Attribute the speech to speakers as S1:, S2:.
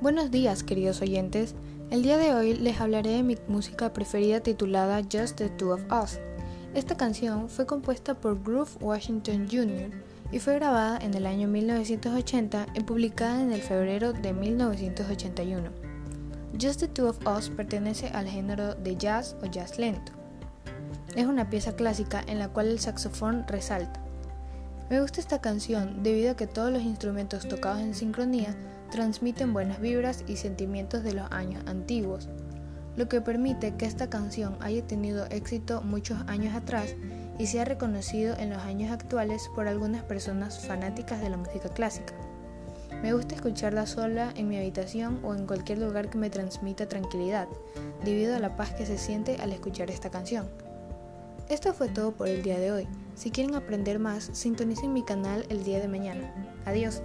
S1: Buenos días, queridos oyentes. El día de hoy les hablaré de mi música preferida titulada Just the Two of Us. Esta canción fue compuesta por Groove Washington Jr. y fue grabada en el año 1980 y publicada en el febrero de 1981. Just the Two of Us pertenece al género de jazz o jazz lento. Es una pieza clásica en la cual el saxofón resalta. Me gusta esta canción debido a que todos los instrumentos tocados en sincronía transmiten buenas vibras y sentimientos de los años antiguos, lo que permite que esta canción haya tenido éxito muchos años atrás y sea reconocido en los años actuales por algunas personas fanáticas de la música clásica. Me gusta escucharla sola en mi habitación o en cualquier lugar que me transmita tranquilidad, debido a la paz que se siente al escuchar esta canción. Esto fue todo por el día de hoy. Si quieren aprender más, sintonicen mi canal el día de mañana. Adiós.